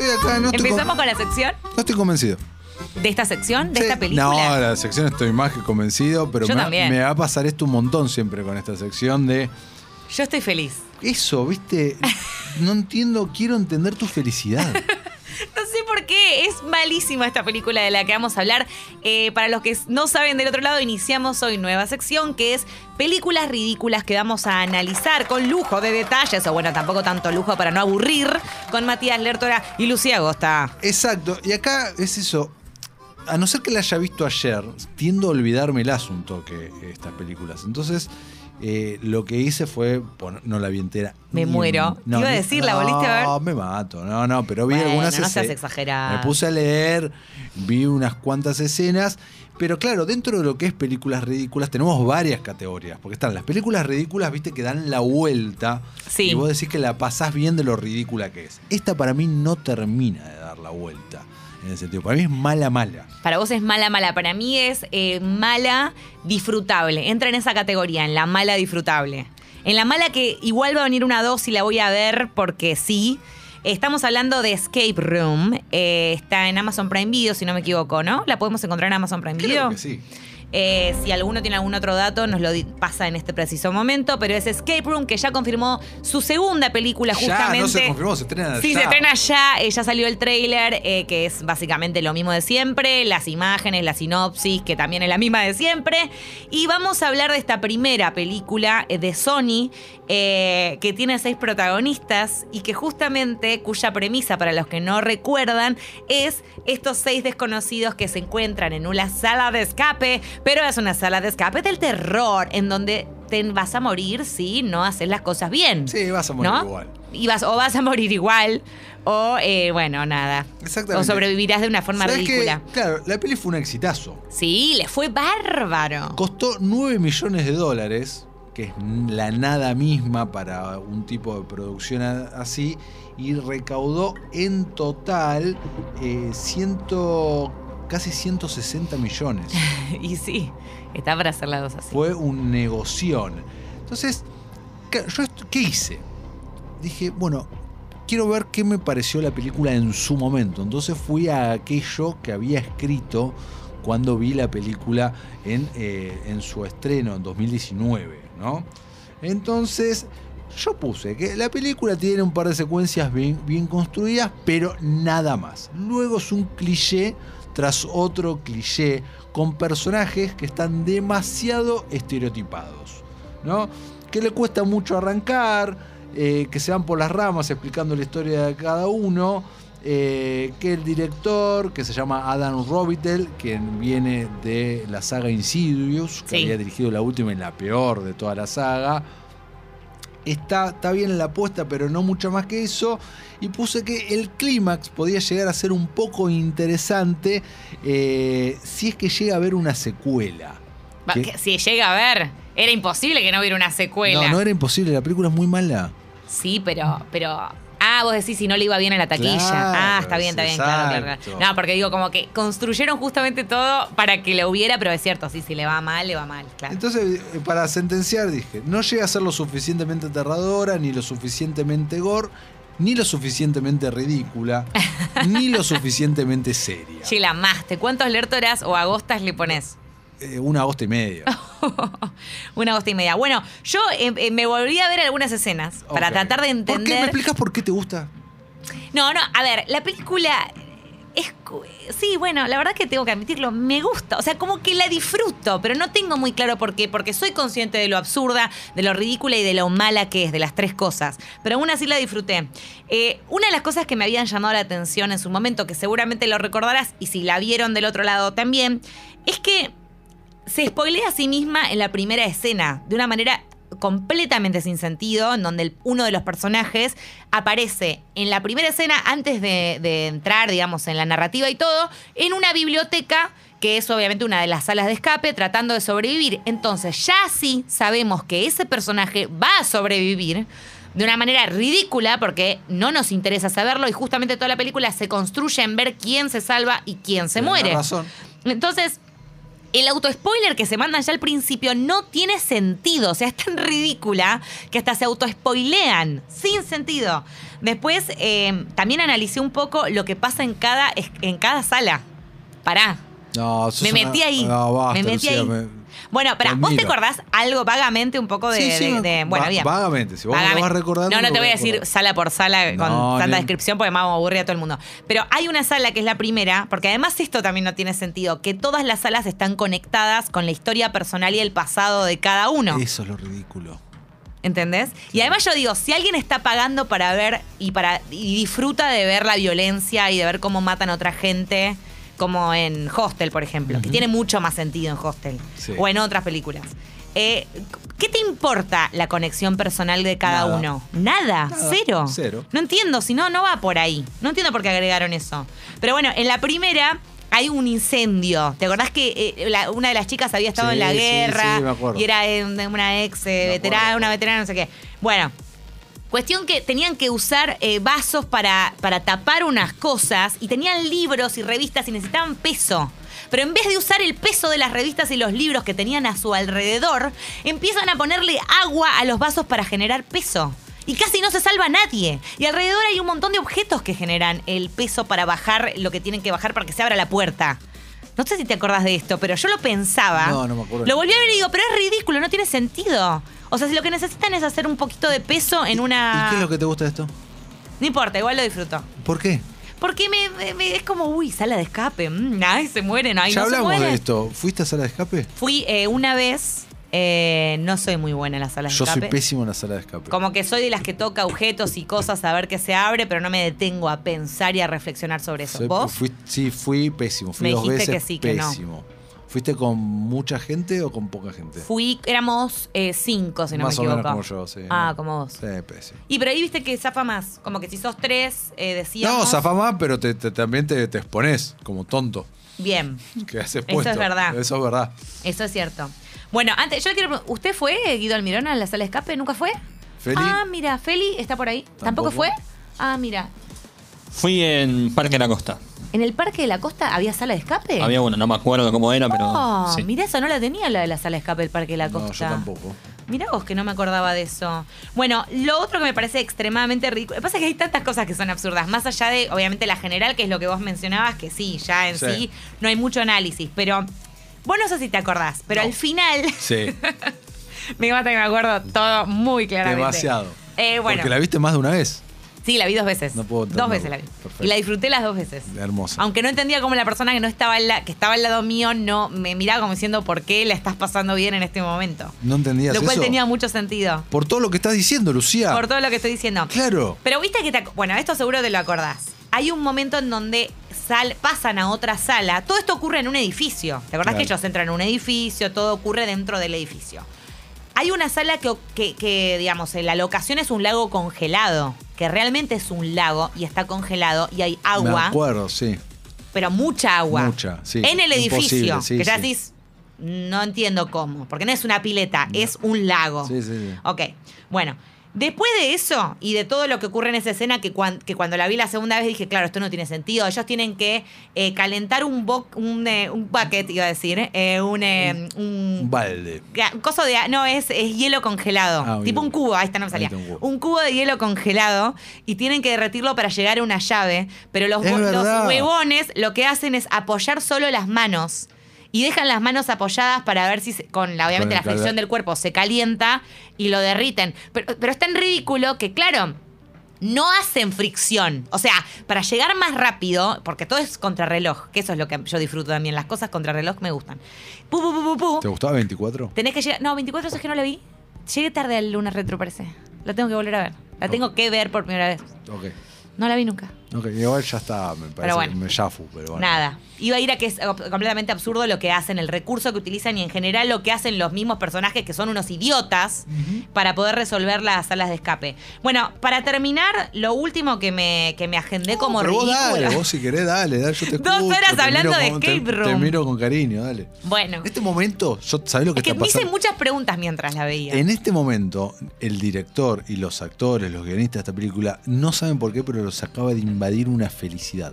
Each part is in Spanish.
Estoy acá, no estoy, ¿Empezamos con- la sección no estoy convencido. de esta sección, de Sí. esta película? No, la sección estoy más que convencido, pero Yo me, va- también. me va a pasar esto un montón siempre con esta sección de Yo estoy feliz. eso, ¿viste? No entiendo, quiero entender tu felicidad. Por qué, es malísima esta película de la que vamos a hablar. Eh, para los que no saben del otro lado, iniciamos hoy nueva sección que es películas ridículas que vamos a analizar con lujo de detalles, o bueno, tampoco tanto lujo para no aburrir, con Matías Lertora y Lucía Agosta. Exacto, y acá es eso. A no ser que la haya visto ayer, tiendo a olvidármelas un toque estas películas. Entonces, eh, lo que hice fue. no la vi entera. Me muero. Te iba a decir, ¿la volviste a ver? No, me mato. No, no, pero vi Bueno, algunas no seas escenas. exagerado. Me puse a leer, vi unas cuantas escenas. Pero claro, dentro de lo que es películas ridículas, tenemos varias categorías. Porque están las películas ridículas, viste, que dan la vuelta. Sí. Y vos decís que la pasás bien de lo ridícula que es. Esta para mí no termina de dar la vuelta. En ese sentido. Para mí es mala, mala. Para vos es mala, mala. Para mí es eh, mala, disfrutable. Entra en esa categoría, en la mala, disfrutable. En la mala que igual va a venir una dos y la voy a ver porque sí. Estamos hablando de Escape Room. Eh, está en Amazon Prime Video, si no me equivoco, ¿no? ¿La podemos encontrar en Amazon Prime Video? Creo que sí. Eh, si alguno tiene algún otro dato, nos lo pasa en este preciso momento. Pero es Escape Room, que ya confirmó su segunda película justamente. Ya, no se confirmó, se estrena Sí, ya. se estrena ya. Eh, ya salió el tráiler, eh, que es básicamente lo mismo de siempre. Las imágenes, la sinopsis, que también es la misma de siempre. Y vamos a hablar de esta primera película eh, de Sony, que tiene seis protagonistas y que justamente, cuya premisa, para los que no recuerdan, es estos seis desconocidos que se encuentran en una sala de escape, pero es una sala de escape del terror, en donde te vas a morir si no haces las cosas bien. Sí, vas a morir ¿no? igual. Y vas, o vas a morir igual, o eh, bueno, nada. Exactamente. O sobrevivirás de una forma ridícula. Claro, la peli fue un exitazo. Sí, le fue bárbaro. Costó 9 millones de dólares, que es la nada misma para un tipo de producción así, y recaudó en total eh, ciento, casi 160 millones. y sí, está para hacer las dos así. Fue un negoción. Entonces, ¿qué, yo ¿qué hice? Dije, bueno, quiero ver qué me pareció la película en su momento. Entonces fui a aquello que había escrito cuando vi la película en, eh, en su estreno en 2019, ¿no? Entonces, yo puse que la película tiene un par de secuencias bien, bien construidas, pero nada más. Luego es un cliché tras otro cliché con personajes que están demasiado estereotipados, ¿no? Que le cuesta mucho arrancar, eh, que se van por las ramas explicando la historia de cada uno, eh, que el director, que se llama Adam Robitel, quien viene de la saga Insidious, que Sí. había dirigido la última y la peor de toda la saga, está, está bien en la apuesta, pero no mucho más que eso. Y puse que el clímax podía llegar a ser un poco interesante eh, si es que llega a haber una secuela. Si llega a ver, era imposible que no hubiera una secuela. No, no era imposible, la película es muy mala. Sí, pero, pero. Ah, vos decís si no le iba bien a la taquilla. Claro, ah, está bien, está bien, claro, claro. No, porque digo, como que construyeron justamente todo para que lo hubiera, pero es cierto, sí, si le va mal, le va mal, claro. Entonces, eh, para sentenciar, dije, no llega a ser lo suficientemente aterradora, ni lo suficientemente gore, ni lo suficientemente ridícula, ni lo suficientemente seria. Che, la amaste. ¿Cuántos lertoras o agostas le pones? Eh, una agosto y medio. Una agosta y media. Bueno, yo eh, eh, me volví a ver algunas escenas para tratar de ¿Por qué? ¿Me entender. explicas por qué te gusta? No, no, a ver, la película es. Sí, bueno, la verdad que tengo que admitirlo, me gusta. O sea, como que la disfruto, pero no tengo muy claro por qué. Porque soy consciente de lo absurda, de lo ridícula y de lo mala que es, de las tres cosas. Pero aún así la disfruté. Eh, una de las cosas que me habían llamado la atención en su momento, que seguramente lo recordarás, y si la vieron del otro lado también, es que se spoilea a sí misma en la primera escena de una manera completamente sin sentido, en donde el- uno de los personajes aparece en la primera escena, antes de, de entrar, digamos, en la narrativa y todo, en una biblioteca que es obviamente una de las salas de escape, tratando de sobrevivir. Entonces, ya sí sabemos que ese personaje va a sobrevivir de una manera ridícula, porque no nos interesa saberlo, y justamente toda la película se construye en ver quién se salva y quién se muere. razón. Entonces, el autospoiler que se mandan ya al principio no tiene sentido. O sea, es tan ridícula que hasta se autospoilean. Sin sentido. Después, eh, también analicé un poco lo que pasa en cada, en cada sala. Pará. No, Me una- metí ahí. No, basta, me metí Lucía, ahí. me- Bueno, pero ¿vos te acordás algo vagamente un poco de. Sí, sí, de- bueno, va- bien. Vagamente, si vos Vagamente. vas recordando. No, no te voy a decir sala por sala con tanta descripción porque me vamos a aburrir a todo el mundo. Pero hay una sala que es la primera, porque además esto también no tiene sentido, que todas las salas están conectadas con la historia personal y el pasado de cada uno. Eso es lo ridículo. ¿Entendés? Y además yo digo, si alguien está pagando para ver y para y disfruta de ver la violencia y de ver cómo matan a otra gente, como en Hostel, por ejemplo, que tiene mucho más sentido en Hostel Sí. o en otras películas. Eh, ¿Qué te importa la conexión personal de cada Nada. uno? Nada, Nada, cero. cero. No entiendo, si no, no va por ahí. No entiendo por qué agregaron eso. Pero bueno, en la primera hay un incendio. ¿Te acordás que eh, la- una de las chicas había estado Sí, en la sí, guerra sí, me acuerdo. y era eh, una ex eh, veterana, una veterana, no sé qué? Bueno, cuestión que tenían que usar eh, vasos para, para tapar unas cosas y tenían libros y revistas y necesitaban peso. Pero en vez de usar el peso de las revistas y los libros que tenían a su alrededor, empiezan a ponerle agua a los vasos para generar peso. Y casi no se salva nadie. Y alrededor hay un montón de objetos que generan el peso para bajar lo que tienen que bajar para que se abra la puerta. No sé si te acordás de esto, pero yo lo pensaba. No, no me acuerdo. Lo volví a ver y digo, pero es ridículo, no tiene sentido. O sea, si lo que necesitan es hacer un poquito de peso en una. ¿Y qué es lo que te gusta de esto? No importa, igual lo disfruto. ¿Por qué? Porque me, me- me- es como, uy, sala de escape. mm, ay, se mueren, ay, ya no se hablamos mueren. de esto. ¿Fuiste a sala de escape? Fui eh, una vez, eh, no soy muy buena en las salas de Yo soy escape. pésimo en la sala de escape. Como que soy de las que toca objetos y cosas a ver qué se abre, pero no me detengo a pensar y a reflexionar sobre eso. Soy- ¿Vos? fui- sí, fui pésimo. Fui Me dos dijiste veces que sí, que no. pésimo. ¿Fuiste con mucha gente o con poca gente? Fui, éramos eh, cinco, si no Más me o equivoco. menos como yo, sí. Ah, como vos. Sí, pésimo. Y pero ahí viste que zafa más. Como que si sos tres, eh, decíamos. No, zafá más, pero te- te- también te, te expones como tonto. Bien, Que haces Eso puesto. es verdad. Eso es verdad. eso es cierto. Bueno, antes, yo le quiero preguntar, ¿usted fue, Guido Almirón, a la sala de escape? ¿Nunca fue? Feli. Ah, mira, Feli está por ahí. ¿Tampoco, Tampoco. fue? Ah, mira. Fui en Parque de la Costa. ¿En el Parque de la Costa había sala de escape? Había una, no me acuerdo cómo era, pero. Oh, sí. mira, esa no la tenía la de la sala de escape del Parque de la No, Costa. yo tampoco. Mirá vos que no me acordaba de eso. Bueno, lo otro que me parece extremadamente ridículo. Lo que pasa es que hay tantas cosas que son absurdas. Más allá de, obviamente, la general, que es lo que vos mencionabas, que sí, ya en sí, Sí. no hay mucho análisis. Pero vos no sé si te acordás, pero No. al final, Sí, me mata que me acuerdo todo muy claramente. demasiado. Eh, bueno, Porque la viste más de una vez. Sí, la vi dos veces. No puedo dos veces la vi. Perfecto. Y la disfruté las dos veces. Hermosa. Aunque no entendía cómo la persona que no estaba al la- que estaba al lado mío no me miraba como diciendo por qué la estás pasando bien en este momento. ¿No entendías Lo cual eso? tenía mucho sentido. Por todo lo que estás diciendo, Lucía. Por todo lo que estoy diciendo. Claro. Pero viste que te, bueno, esto seguro te lo acordás. Hay un momento en donde sal- pasan a otra sala. Todo esto ocurre en un edificio. ¿Te acordás Claro. que ellos entran en un edificio? Todo ocurre dentro del edificio. Hay una sala que, que- que, digamos, la locación es un lago congelado. Que realmente es un lago y está congelado y hay Me agua, acuerdo, sí. pero mucha agua. Mucha, sí. En el edificio. Sí, que ya sí. decís, no entiendo cómo. Porque no es una pileta, es un lago. Sí, sí, sí. Ok, bueno. Después de eso y de todo lo que ocurre en esa escena, que, cuan- que cuando la vi la segunda vez dije, claro, esto no tiene sentido. Ellos tienen que eh, calentar un, bo- un, eh, un bucket, iba a decir, eh, un, eh, un, Un balde. Ga- Coso de. No, es, es hielo congelado. Ah, un tipo un cubo, ahí está, no me salía. un cubo. Un cubo de hielo congelado y tienen que derretirlo para llegar a una llave. Pero los, los huevones lo que hacen es apoyar solo las manos. Y dejan las manos apoyadas para ver si, se- con la, obviamente, Con la fricción del cuerpo se calienta y lo derriten. Pero, pero es tan ridículo que, claro, no hacen fricción. O sea, para llegar más rápido, porque todo es contrarreloj, que eso es lo que yo disfruto también. Las cosas contrarreloj me gustan. Pu, pu, pu. ¿Te gustaba 24? Tenés que llegar. No, 24 es que no la vi. Llegué tarde al lunes retro, parece. La tengo que volver a ver. La tengo que ver por primera vez. Ok. No la vi nunca. Ok, igual ya está, me parece bueno. que me yafu, pero bueno. Nada. Iba a ir a que es completamente absurdo lo que hacen, el recurso que utilizan y en general lo que hacen los mismos personajes que son unos idiotas para poder resolver las salas de escape. Bueno, para terminar, lo último que me, que me agendé No, como pero vos ridículo. dale, vos si querés, dale, dale, yo te Dos escucho, horas te hablando de con- escape te- room. Te miro con cariño, dale. Bueno, En este momento, yo, ¿sabés lo que es que está me hice muchas preguntas mientras la veía. En este momento, el director y los actores, los guionistas de esta película, no saben por qué, pero los acaba de invadir una felicidad.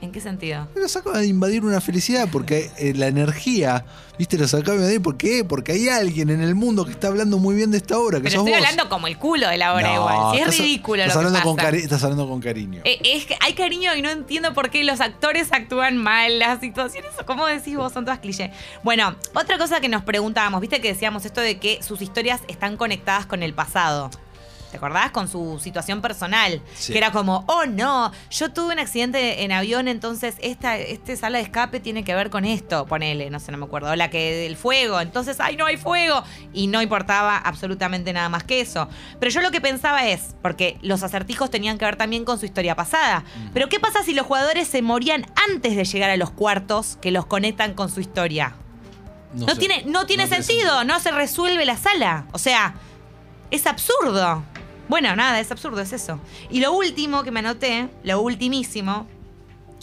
¿En qué sentido? Los acaba de invadir una felicidad porque eh, la energía, viste, los acaba de invadir. ¿Por qué? Porque hay alguien en el mundo que está hablando muy bien de esta obra, que Pero sos estoy vos. hablando como el culo de la obra No, igual. Sí, es estás- ridículo estás lo que hablando con pasa. cari- Estás hablando con cariño. Eh, es que hay cariño y no entiendo por qué los actores actúan mal, las situaciones, como decís vos, son todas clichés. Bueno, otra cosa que nos preguntábamos, viste que decíamos esto de que sus historias están conectadas con el pasado. ¿Te acordás? Con su situación personal. Sí. Que era como, oh no, yo tuve un accidente en avión, entonces esta este sala de escape tiene que ver con esto. Ponele, no sé, no me acuerdo. O la que del fuego, entonces, ay, no hay fuego. Y no importaba absolutamente nada más que eso. Pero yo lo que pensaba es, porque los acertijos tenían que ver también con su historia pasada. Pero ¿qué pasa si los jugadores se morían antes de llegar a los cuartos que los conectan con su historia? No, sé. tiene, no tiene tiene sentido, no se resuelve la sala. O sea, es absurdo. Bueno, nada, es absurdo, es eso. Y lo último que me anoté, lo ultimísimo,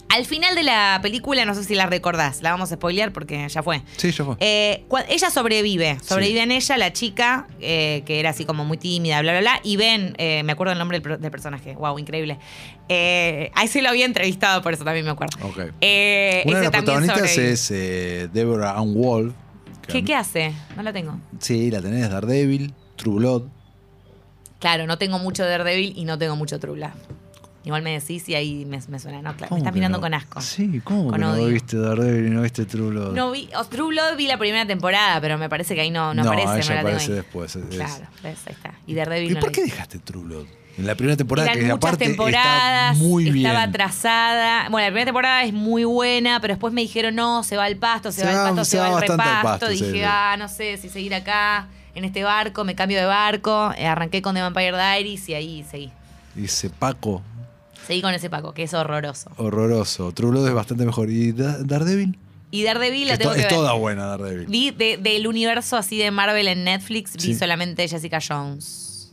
al final de la película, no sé si la recordás, la vamos a spoilear porque ya fue. Sí, ya fue. Eh, ella sobrevive, sobrevive Sí. en ella la chica, eh, que era así como muy tímida, bla, bla, bla, y ven, eh, me acuerdo el nombre del, per- del personaje, wow, increíble. Eh, ahí sí lo había entrevistado, por eso también me acuerdo. Ok. Eh, Una de las protagonistas es eh, Deborah Ann Wolf. ¿Qué, ¿Qué hace? No la tengo. Sí, la tenés, Daredevil, True Blood. Claro, no tengo mucho Daredevil y no tengo mucho True. Igual me decís y ahí me, me suena, ¿no? Claro, me ¿Cómo estás mirando no? con asco. Sí, ¿cómo Con que no viste Daredevil y no viste True Blood? No vi, o True Blood vi la primera temporada, pero me parece que ahí no, no, aparece. me ella la tengo aparece después. es- Claro, ves, ahí está. Y Daredevil ¿Y no por qué dejaste True Blood? En la primera temporada, Eran que muchas aparte temporadas, está muy bien. estaba atrasada. Bueno, la primera temporada es muy buena, pero después me dijeron, no, se va al pasto, se, Se va al pasto, se se, va va al repasto. pasto, Dije, sí. ah, no sé si seguir acá, en este barco, me cambio de barco. Eh, arranqué con The Vampire Diaries y ahí seguí. Dice Paco, Seguí con ese Paco, que es horroroso. horroroso. True Blood es bastante mejor. ¿Y Da- Daredevil? Y Daredevil la es, tengo to- que es ver. toda buena Daredevil. Vi de- del universo así de Marvel en Netflix, vi solamente Jessica Jones.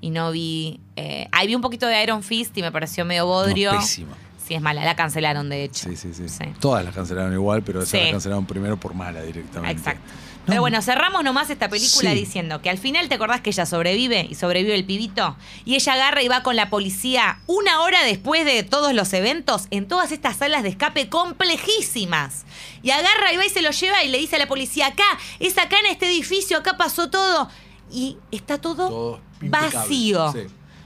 Y no vi. Eh, ahí vi un poquito de Iron Fist y me pareció medio bodrio. No, pésima. Sí, es mala. La cancelaron, de hecho. Sí, sí, sí, Sí. Todas las cancelaron igual, pero esa Sí. la cancelaron primero por mala directamente. Exacto. Pero bueno, cerramos nomás esta película Sí. diciendo que al final te acordás que ella sobrevive y sobrevive el pibito. Y ella agarra y va con la policía una hora después de todos los eventos en todas estas salas de escape complejísimas. Y agarra y va y se lo lleva y le dice a la policía, acá, es acá en este edificio, acá pasó todo. Y está todo, vacío. sí.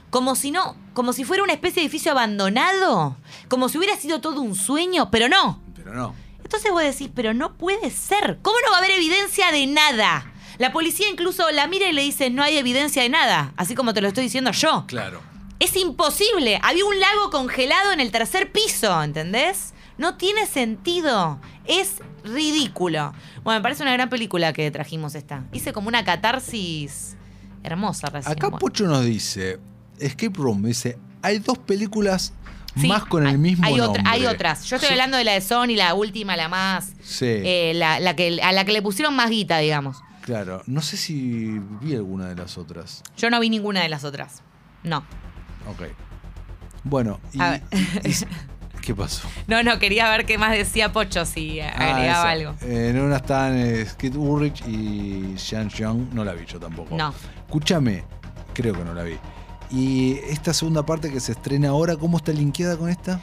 Como si no, como si fuera una especie de edificio abandonado. Como si hubiera sido todo un sueño, pero no. Pero no. Entonces vos decís, pero no puede ser. ¿Cómo no va a haber evidencia de nada? La policía incluso la mira y le dice, no hay evidencia de nada, así como te lo estoy diciendo yo. Claro. Es imposible. Había un lago congelado en el tercer piso, ¿entendés? No tiene sentido. Es ridículo. Bueno, me parece una gran película que trajimos esta. Hice como una catarsis hermosa recién. Acá Bueno. Pocho nos dice, Escape Room, dice, hay dos películas Sí, más con el mismo hay, otra- nombre. hay otras. Yo estoy Sí. hablando de la de Sony, la última, la más. Sí, eh, la, la que, a la que le pusieron más guita, digamos. claro. No sé si vi alguna de las otras. Yo no vi ninguna de las otras. No. Ok. Bueno, y, A ver. y- ¿qué pasó? No, no, quería ver qué más decía Pocho si agregaba esa. algo. Eh, en una están eh, Skid Ulrich y Sean Young. No la vi yo tampoco. No. Escúchame, creo que no la vi. Y esta segunda parte que se estrena ahora, ¿cómo está linkeada con esta?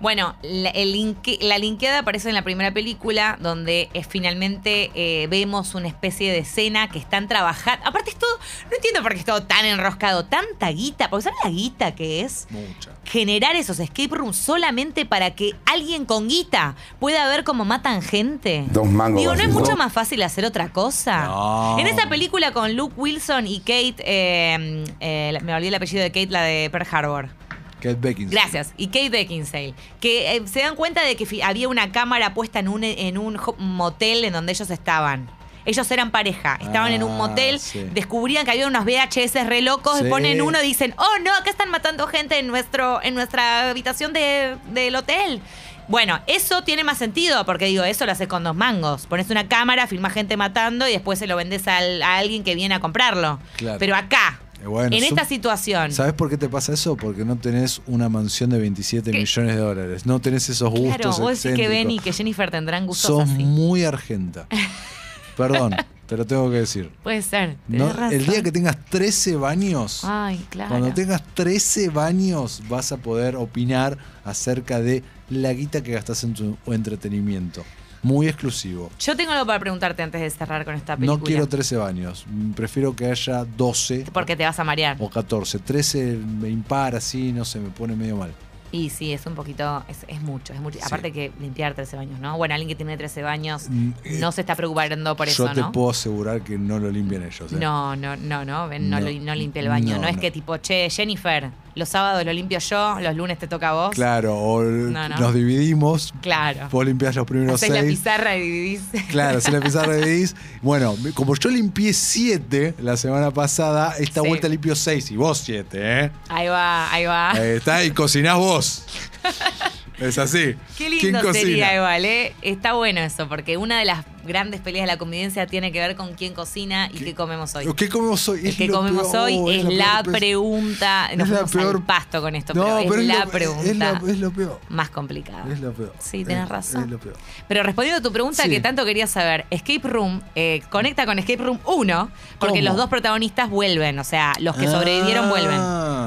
Bueno, la, el linke- la linkeada aparece en la primera película, donde eh, finalmente eh, vemos una especie de escena que están trabajando. Aparte, es todo. No entiendo por qué es todo tan enroscado, tanta guita. Porque ¿sabes la guita que es? Mucha. Generar esos escape rooms solamente para que alguien con guita pueda ver cómo matan gente. Dos mangos Digo, ¿no es mucho más fácil hacer otra cosa? No. En esa película con Luke Wilson y Kate, eh, eh, me olvidé el apellido de Kate, la de Pearl Harbor. Kate Beckinsale. Gracias. Y Kate Beckinsale. Que eh, se dan cuenta de que había una cámara puesta en un, en un motel en donde ellos estaban. Ellos eran pareja, estaban en un Ah, motel, sí. descubrían que había unos VHS re locos, Sí. ponen uno y dicen, oh no, acá están matando gente en, nuestro, en nuestra habitación de- del hotel. Bueno, eso tiene más sentido, porque digo, eso lo haces con dos mangos. Pones una cámara, filmas gente matando y después se lo vendes al- a alguien que viene a comprarlo. Claro. Pero acá, bueno, en esta situación, ¿Sabes por qué te pasa eso? Porque no tenés una mansión de 27 ¿Qué? millones de dólares. No tenés esos gustos claro, vos decís que Ben y que Jennifer tendrán gustos Sos así. muy argenta. Perdón. te lo tengo que decir. Puede ser. No, tenés razón. el día que tengas 13 baños, Ay, claro. cuando tengas 13 baños, vas a poder opinar acerca de la guita que gastas en tu entretenimiento. Muy exclusivo. Yo tengo algo para preguntarte antes de cerrar con esta película. No quiero 13 baños. Prefiero que haya 12 Porque te vas a marear. o 14. 13 me impar así, no sé, me pone medio mal. Y sí, es un poquito, es, es mucho, es mucho. Sí. Aparte que limpiar 13 baños, ¿no? Bueno, alguien que tiene 13 baños Mm, eh, no se está preocupando por Yo eso, te ¿no? puedo asegurar que no lo limpian ellos. ¿eh? No, no, no, no, no, No. lo- no limpia el baño. No, No, es que tipo, che, Jennifer, los sábados lo limpio yo, los lunes te toca a vos. Claro, o No, no. nos dividimos. Claro. Vos limpias los primeros Haces la seis. pizarra y dividís. Claro, si la pizarra dividís. Bueno, como yo limpié 7 la semana pasada, esta Sí. vuelta limpio 6 y vos 7, ¿eh? Ahí va, ahí va. Ahí está, y cocinás vos. Es así. Qué ¿Quién lindo cocina? sería igual, ¿eh? Está bueno eso, porque una de las grandes peleas de la convivencia tiene que ver con quién cocina y qué, comemos hoy. ¿Qué comemos hoy? Es lo comemos peor, hoy es la peor, pregunta. Nos es la peor- al pasto con esto, No, pero, pero es, la lo- pregunta Es, la- es lo peor. más complicada. Es lo peor. Sí, tenés razón. Es lo peor. Pero respondiendo a tu pregunta Sí. que tanto querías saber, Escape Room eh, conecta con Escape Room 1, porque ¿Cómo? los dos protagonistas vuelven, o sea, los que Ah. sobrevivieron vuelven,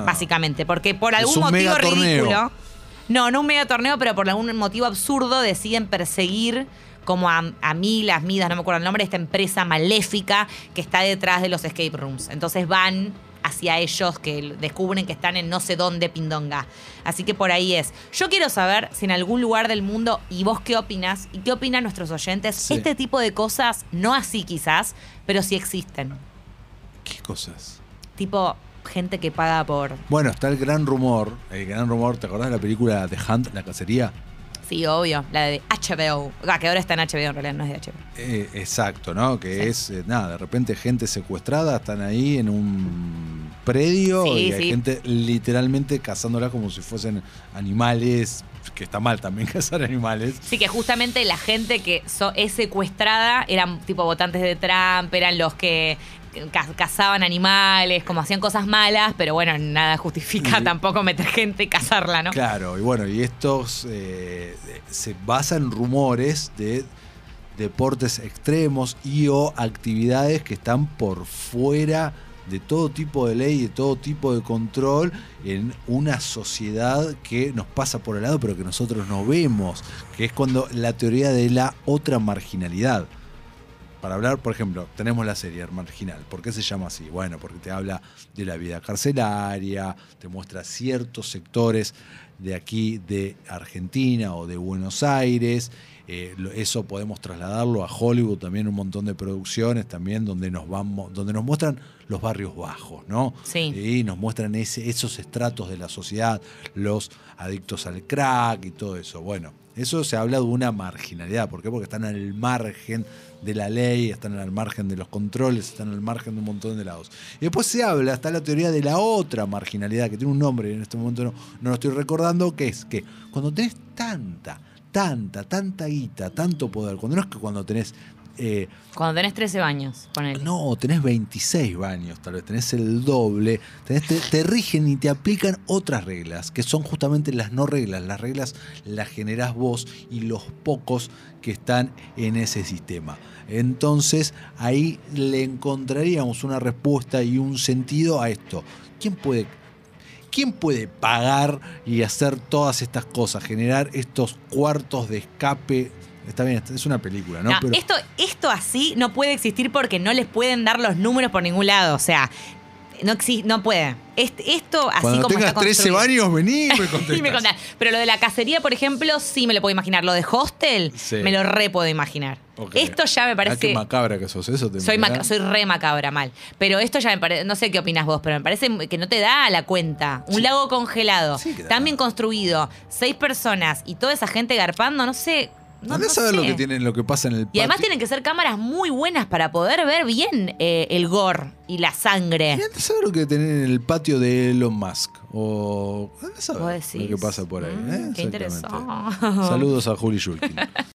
básicamente, porque por algún motivo ridículo, no, no un mega torneo, pero por algún motivo absurdo deciden perseguir como a, a Milas, Midas, no me acuerdo el nombre, esta empresa maléfica que está detrás de los escape rooms. Entonces van hacia ellos que descubren que están en no sé dónde, Pindonga. Así que por ahí es. Yo quiero saber si en algún lugar del mundo, y vos qué opinas, y qué opinan nuestros oyentes, Sí. este tipo de cosas, no así quizás, pero sí existen. ¿Qué cosas? Tipo gente que paga por... Bueno, está el gran rumor. El gran rumor, ¿te acordás de la película The Hunt, la cacería? Sí, obvio, la de HBO. Ah, que ahora está en HBO, en realidad no es de HBO. Eh, exacto, ¿no? Que Sí. es, eh, nada, de repente gente secuestrada, están ahí en un predio Sí, y hay sí. gente literalmente cazándola como si fuesen animales, que está mal también cazar animales. Sí, que justamente la gente que so- es secuestrada eran tipo votantes de Trump, eran los que cazaban animales, como hacían cosas malas, pero bueno, nada justifica tampoco meter gente y cazarla, ¿no? Claro, y bueno, y estos eh, se basan en rumores de deportes extremos y o actividades que están por fuera de todo tipo de ley, de todo tipo de control, en una sociedad que nos pasa por el lado, pero que nosotros no vemos, que es cuando la teoría de la otra marginalidad. Para hablar, por ejemplo, tenemos la serie Marginal. ¿Por qué se llama así? Bueno, porque te habla de la vida carcelaria, te muestra ciertos sectores de aquí de Argentina o de Buenos Aires. Eh, eso podemos trasladarlo a Hollywood también, un montón de producciones también donde nos vamos, donde nos muestran los barrios bajos, ¿no? Sí. Y nos muestran ese, esos estratos de la sociedad, los adictos al crack y todo eso. Bueno, eso se habla de una marginalidad. ¿Por qué? Porque están al margen de la ley, están al margen de los controles, están al margen de un montón de lados. Y después se habla, está la teoría de la otra marginalidad, que tiene un nombre, y en este momento no, no lo estoy recordando, que es que cuando tenés tanta, tanta, tanta guita, tanto poder, cuando no es que cuando tenés... eh, Cuando tenés 13 años, ponele. no, tenés 26 baños, tal vez tenés el doble, tenés- te, te rigen y te aplican otras reglas, que son justamente las no reglas. Las reglas las generás vos y los pocos que están en ese sistema. Entonces ahí le encontraríamos una respuesta y un sentido a esto. ¿Quién puede, quién puede pagar y hacer todas estas cosas, generar estos cuartos de escape? Está bien, es una película, ¿no? No, Pero- esto, esto así no puede existir porque no les pueden dar los números por ningún lado. O sea, no, exi- no puede. Este- esto así Cuando como tengas está 13 construido. baños, vení y me contestás. Y me contás. Pero lo de la cacería, por ejemplo, sí me lo puedo imaginar. Lo de hostel, Sí. me lo re puedo imaginar. Esto ya me Ah, parece. qué macabra que sos, eso te soy, maca- soy re macabra, mal. Pero esto ya me parece. No sé qué opinas vos, pero me parece que no te da la cuenta. Un Sí. lago congelado, Sí tan bien construido, seis personas y toda esa gente garpando, no sé. No, Andá a no saber lo que tienen, lo que pasa en el Y además patio. tienen que ser cámaras muy buenas para poder ver bien eh, el gore y la sangre. Y andá a saber lo que tienen en el patio de Elon Musk. O andá a saber lo que pasa por ahí. Mm, ¿eh? qué interesante. Saludos a Juli Shulkin.